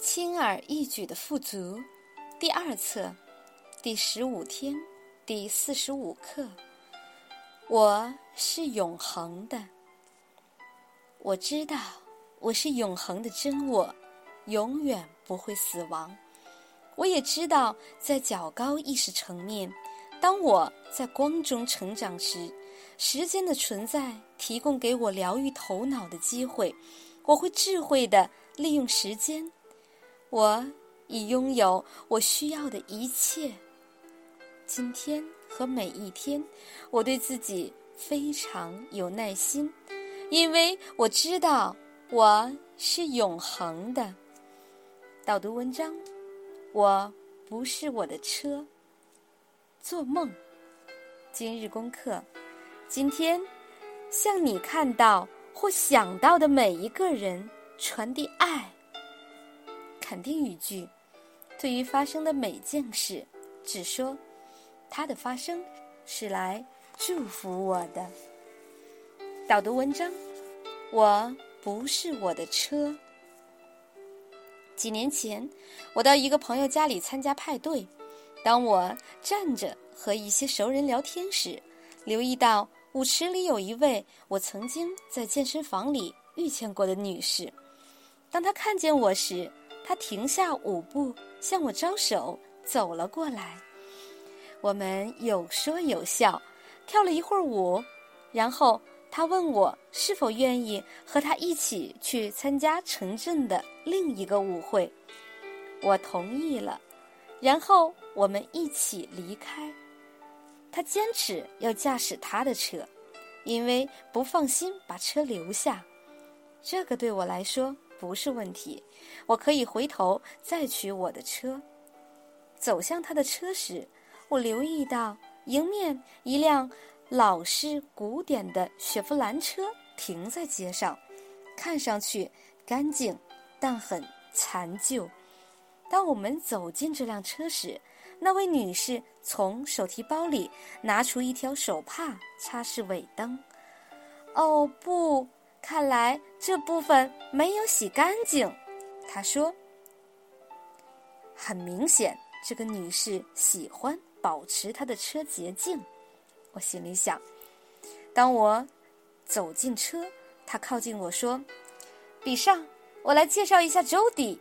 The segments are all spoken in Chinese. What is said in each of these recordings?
轻而易举的富足，第二册，第十五天，第四十五课。我是永恒的，我知道我是永恒的真我，永远不会死亡。我也知道，在较高意识层面，当我在光中成长时，时间的存在提供给我疗愈头脑的机会。我会智慧的利用时间，我已拥有我需要的一切。今天和每一天，我对自己非常有耐心，因为我知道我是永恒的。导读文章：我不是我的车。做梦。今日功课：今天向你看到。或想到的每一个人传递爱。肯定语句：对于发生的每件事，只说它的发生是来祝福我的。导读文章：我不是我的车。几年前，我到一个朋友家里参加派对，当我站着和一些熟人聊天时，留意到。舞池里有一位我曾经在健身房里遇见过的女士。当她看见我时，他停下舞步，向我招手，走了过来。我们有说有笑，跳了一会儿舞，然后他问我是否愿意和他一起去参加城镇的另一个舞会。我同意了，然后我们一起离开。他坚持要驾驶他的车，因为不放心把车留下。这个对我来说不是问题，我可以回头再取我的车。走向他的车时，我留意到迎面一辆老式古典的雪佛兰车停在街上，看上去干净，但很残旧。当我们走进这辆车时，那位女士从手提包里拿出一条手帕擦拭尾灯。哦不，这部分没有洗干净，他说。很明显，这个女士喜欢保持她的车洁净。我心里想。当我走进车，她靠近我说：“比上，我来介绍一下周迪。”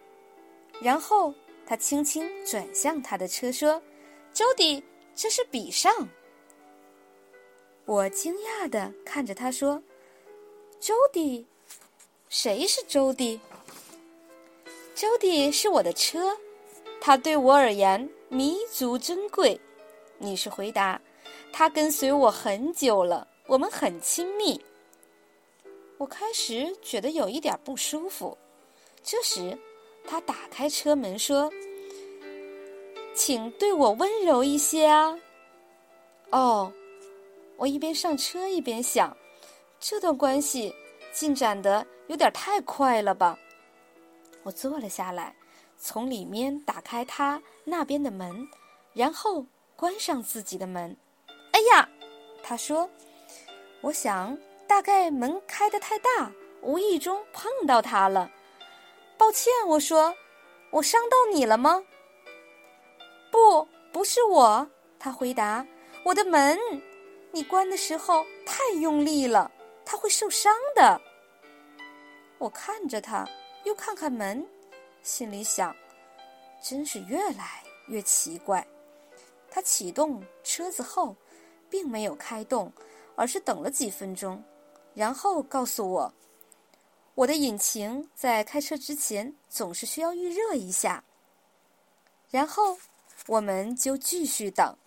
然后。她轻轻转向她的车，说：“周迪，这是比上。”我惊讶的看着他说：“周迪，谁是周迪？”“周迪是我的车，他对我而言弥足珍贵。”女士回答：“他跟随我很久了，我们很亲密。”我开始觉得有一点不舒服。这时。他打开车门说：“请对我温柔一些啊。”哦，我一边上车一边想，这段关系进展的有点太快了吧。我坐了下来，从里面打开他那边的门，然后关上自己的门。哎呀，他说：“我想大概门开的太大，无意中碰到他了。”抱歉，我说，我伤到你了吗？不，不是我。他回答：“我的门，你关的时候太用力了，他会受伤的。”我看着他，又看看门，心里想：真是越来越奇怪。他启动车子后，并没有开动，而是等了几分钟，然后告诉我。我的引擎在开车之前总是需要预热一下，然后我们就继续等。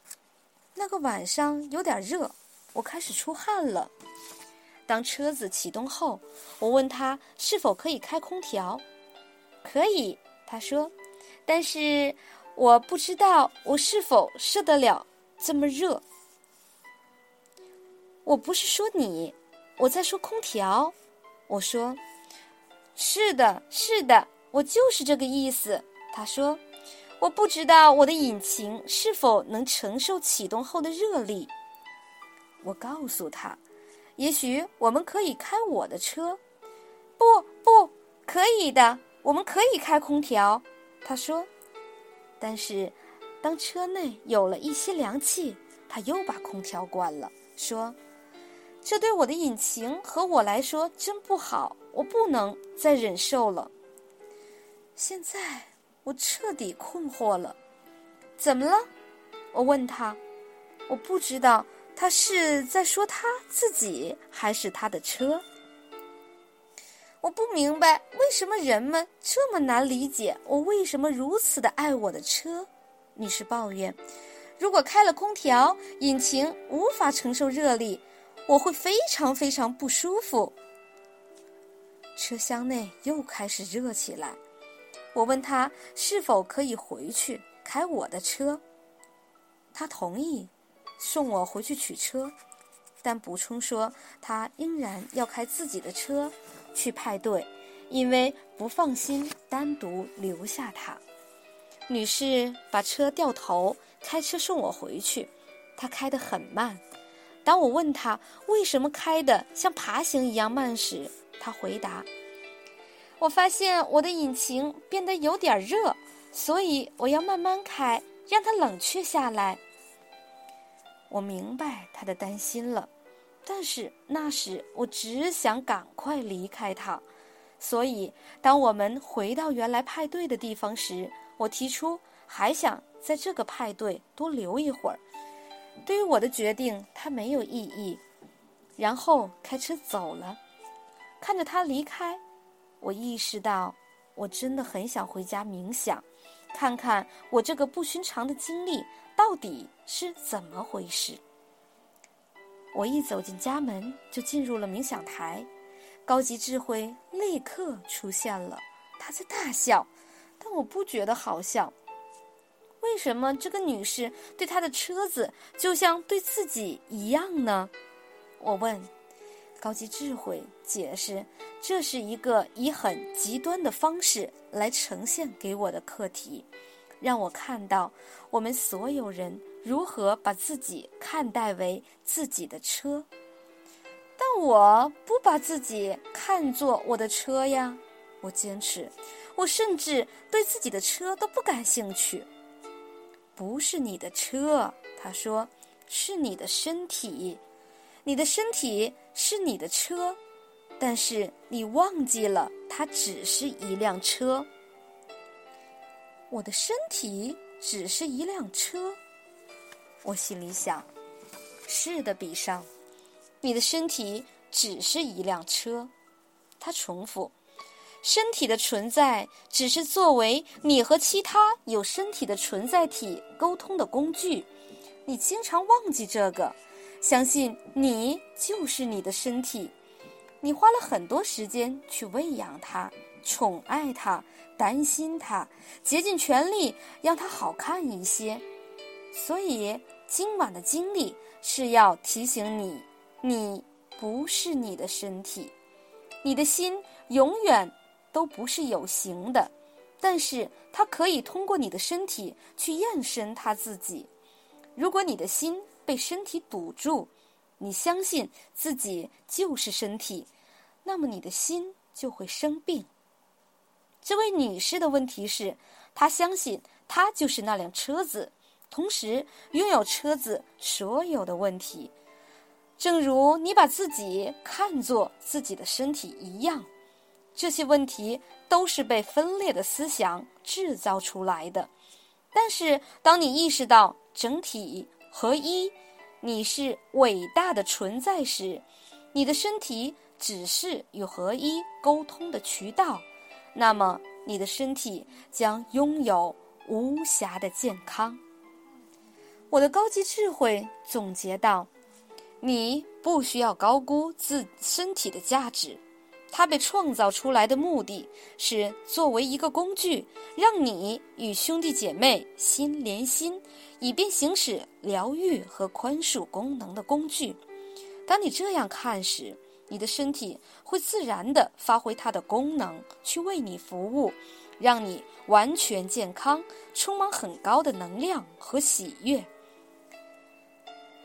那个晚上有点热，我开始出汗了。当车子启动后，我问他是否可以开空调。可以，他说，但是我不知道我是否受得了这么热。我不是说你，我在说空调。我说。是的，是的，我就是这个意思。他说：“我不知道我的引擎是否能承受启动后的热力。”我告诉他：“也许我们可以开我的车。”不，不可以的。我们可以开空调。”他说。但是，当车内有了一些凉气，他又把空调关了，说：“这对我的引擎和我来说真不好，我不能再忍受了。”现在我彻底困惑了。怎么了？我问他。我不知道他是在说他自己还是他的车。我不明白为什么人们这么难理解我为什么如此的爱我的车。女士抱怨：“如果开了空调，引擎无法承受热力，我会非常非常不舒服。”车厢内又开始热起来。我问他是否可以回去开我的车，他同意送我回去取车，但补充说他仍然要开自己的车去派对，因为不放心单独留下他。女士把车掉头开车送我回去，她开得很慢。当我问她为什么开得像爬行一样慢时，她回答。我发现我的引擎变得有点热，所以我要慢慢开，让它冷却下来。我明白他的担心了，但是那时我只想赶快离开他。所以，当我们回到原来派对的地方时，我提出还想在这个派对多留一会儿。对于我的决定，他没有异议，然后开车走了。看着他离开。我意识到，我真的很想回家冥想，看看我这个不寻常的经历到底是怎么回事。我一走进家门，就进入了冥想台，高级智慧立刻出现了。他在大笑，但我不觉得好笑。为什么这个女士对她的车子就像对自己一样呢？我问。高级智慧解释，这是一个以很极端的方式来呈现给我的课题，让我看到我们所有人如何把自己看待为自己的车。但我不把自己看作我的车呀，我坚持，我甚至对自己的车都不感兴趣。不是你的车，他说，是你的身体。你的身体是你的车，但是你忘记了，它只是一辆车。我的身体只是一辆车，我心里想：是的，比上，你的身体只是一辆车。他重复：身体的存在只是作为你和其他有身体的存在体沟通的工具。你经常忘记这个。相信你就是你的身体，你花了很多时间去喂养它、宠爱它、担心它，竭尽全力让它好看一些。所以今晚的经历是要提醒你，你不是你的身体，你的心永远都不是有形的，但是它可以通过你的身体去验身它自己。如果你的心，被身体堵住，你相信自己就是身体，那么你的心就会生病。这位女士的问题是，她相信她就是那辆车子，同时拥有车子所有的问题，正如你把自己看作自己的身体一样。这些问题都是被分裂的思想制造出来的。但是，当你意识到整体，合一，你是伟大的存在时，你的身体只是与合一沟通的渠道，那么你的身体将拥有无瑕的健康。我的高级智慧总结道：你不需要高估自身体的价值。它被创造出来的目的是作为一个工具，让你与兄弟姐妹心连心，以便行使疗愈和宽恕功能的工具。当你这样看时，你的身体会自然地发挥它的功能，去为你服务，让你完全健康，充满很高的能量和喜悦。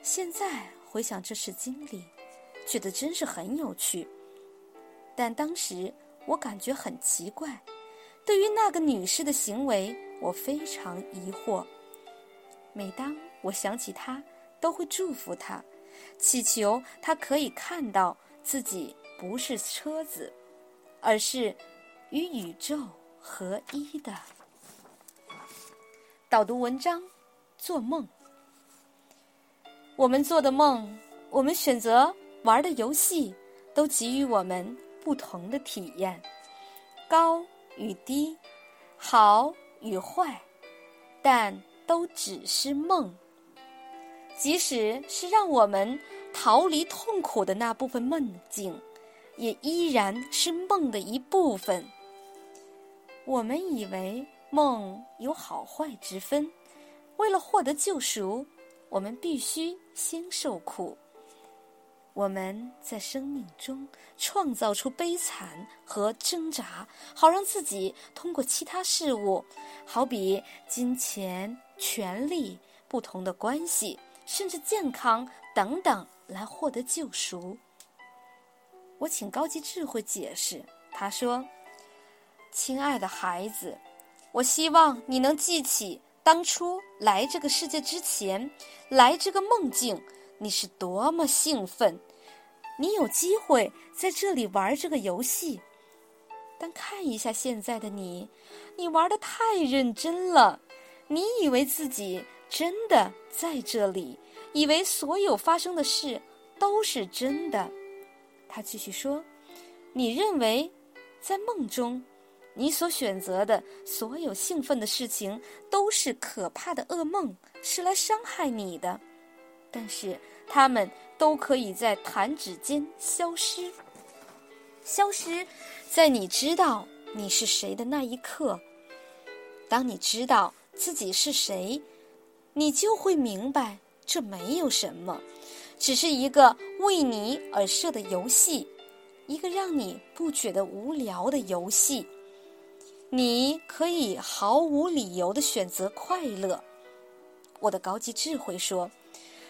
现在回想这次经历，觉得真是很有趣。但当时我感觉很奇怪，对于那个女士的行为，我非常疑惑。每当我想起她，都会祝福她，祈求她可以看到自己不是车子，而是与宇宙合一的。导读文章：做梦。我们做的梦，我们选择玩的游戏，都给予我们不同的体验，高与低，好与坏，但都只是梦。即使是让我们逃离痛苦的那部分梦境，也依然是梦的一部分。我们以为梦有好坏之分，为了获得救赎。我们必须先受苦。我们在生命中创造出悲惨和挣扎，好让自己通过其他事物，好比金钱、权力、不同的关系，甚至健康等等，来获得救赎。我请高级智慧解释。他说：“亲爱的孩子，我希望你能记起。”当初来这个世界之前，来这个梦境，你是多么兴奋！你有机会在这里玩这个游戏，但看一下现在的你，你玩的太认真了。你以为自己真的在这里，以为所有发生的事都是真的。他继续说：“你认为在梦中。”你所选择的所有兴奋的事情都是可怕的噩梦，是来伤害你的。但是，他们都可以在弹指间消失，消失在你知道你是谁的那一刻。当你知道自己是谁，你就会明白，这没有什么，只是一个为你而设的游戏，一个让你不觉得无聊的游戏。你可以毫无理由的选择快乐，我的高级智慧说，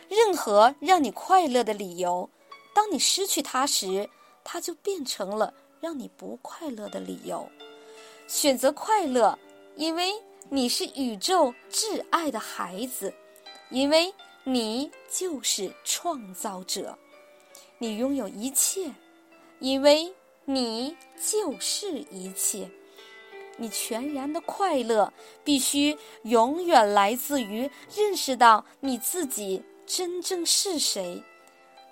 任何让你快乐的理由，当你失去它时，它就变成了让你不快乐的理由。选择快乐，因为你是宇宙挚爱的孩子，因为你就是创造者，你拥有一切，因为你就是一切。你全然的快乐必须永远来自于认识到你自己真正是谁，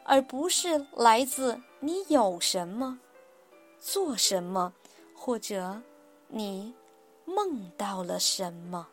而不是来自你有什么、做什么，或者你梦到了什么。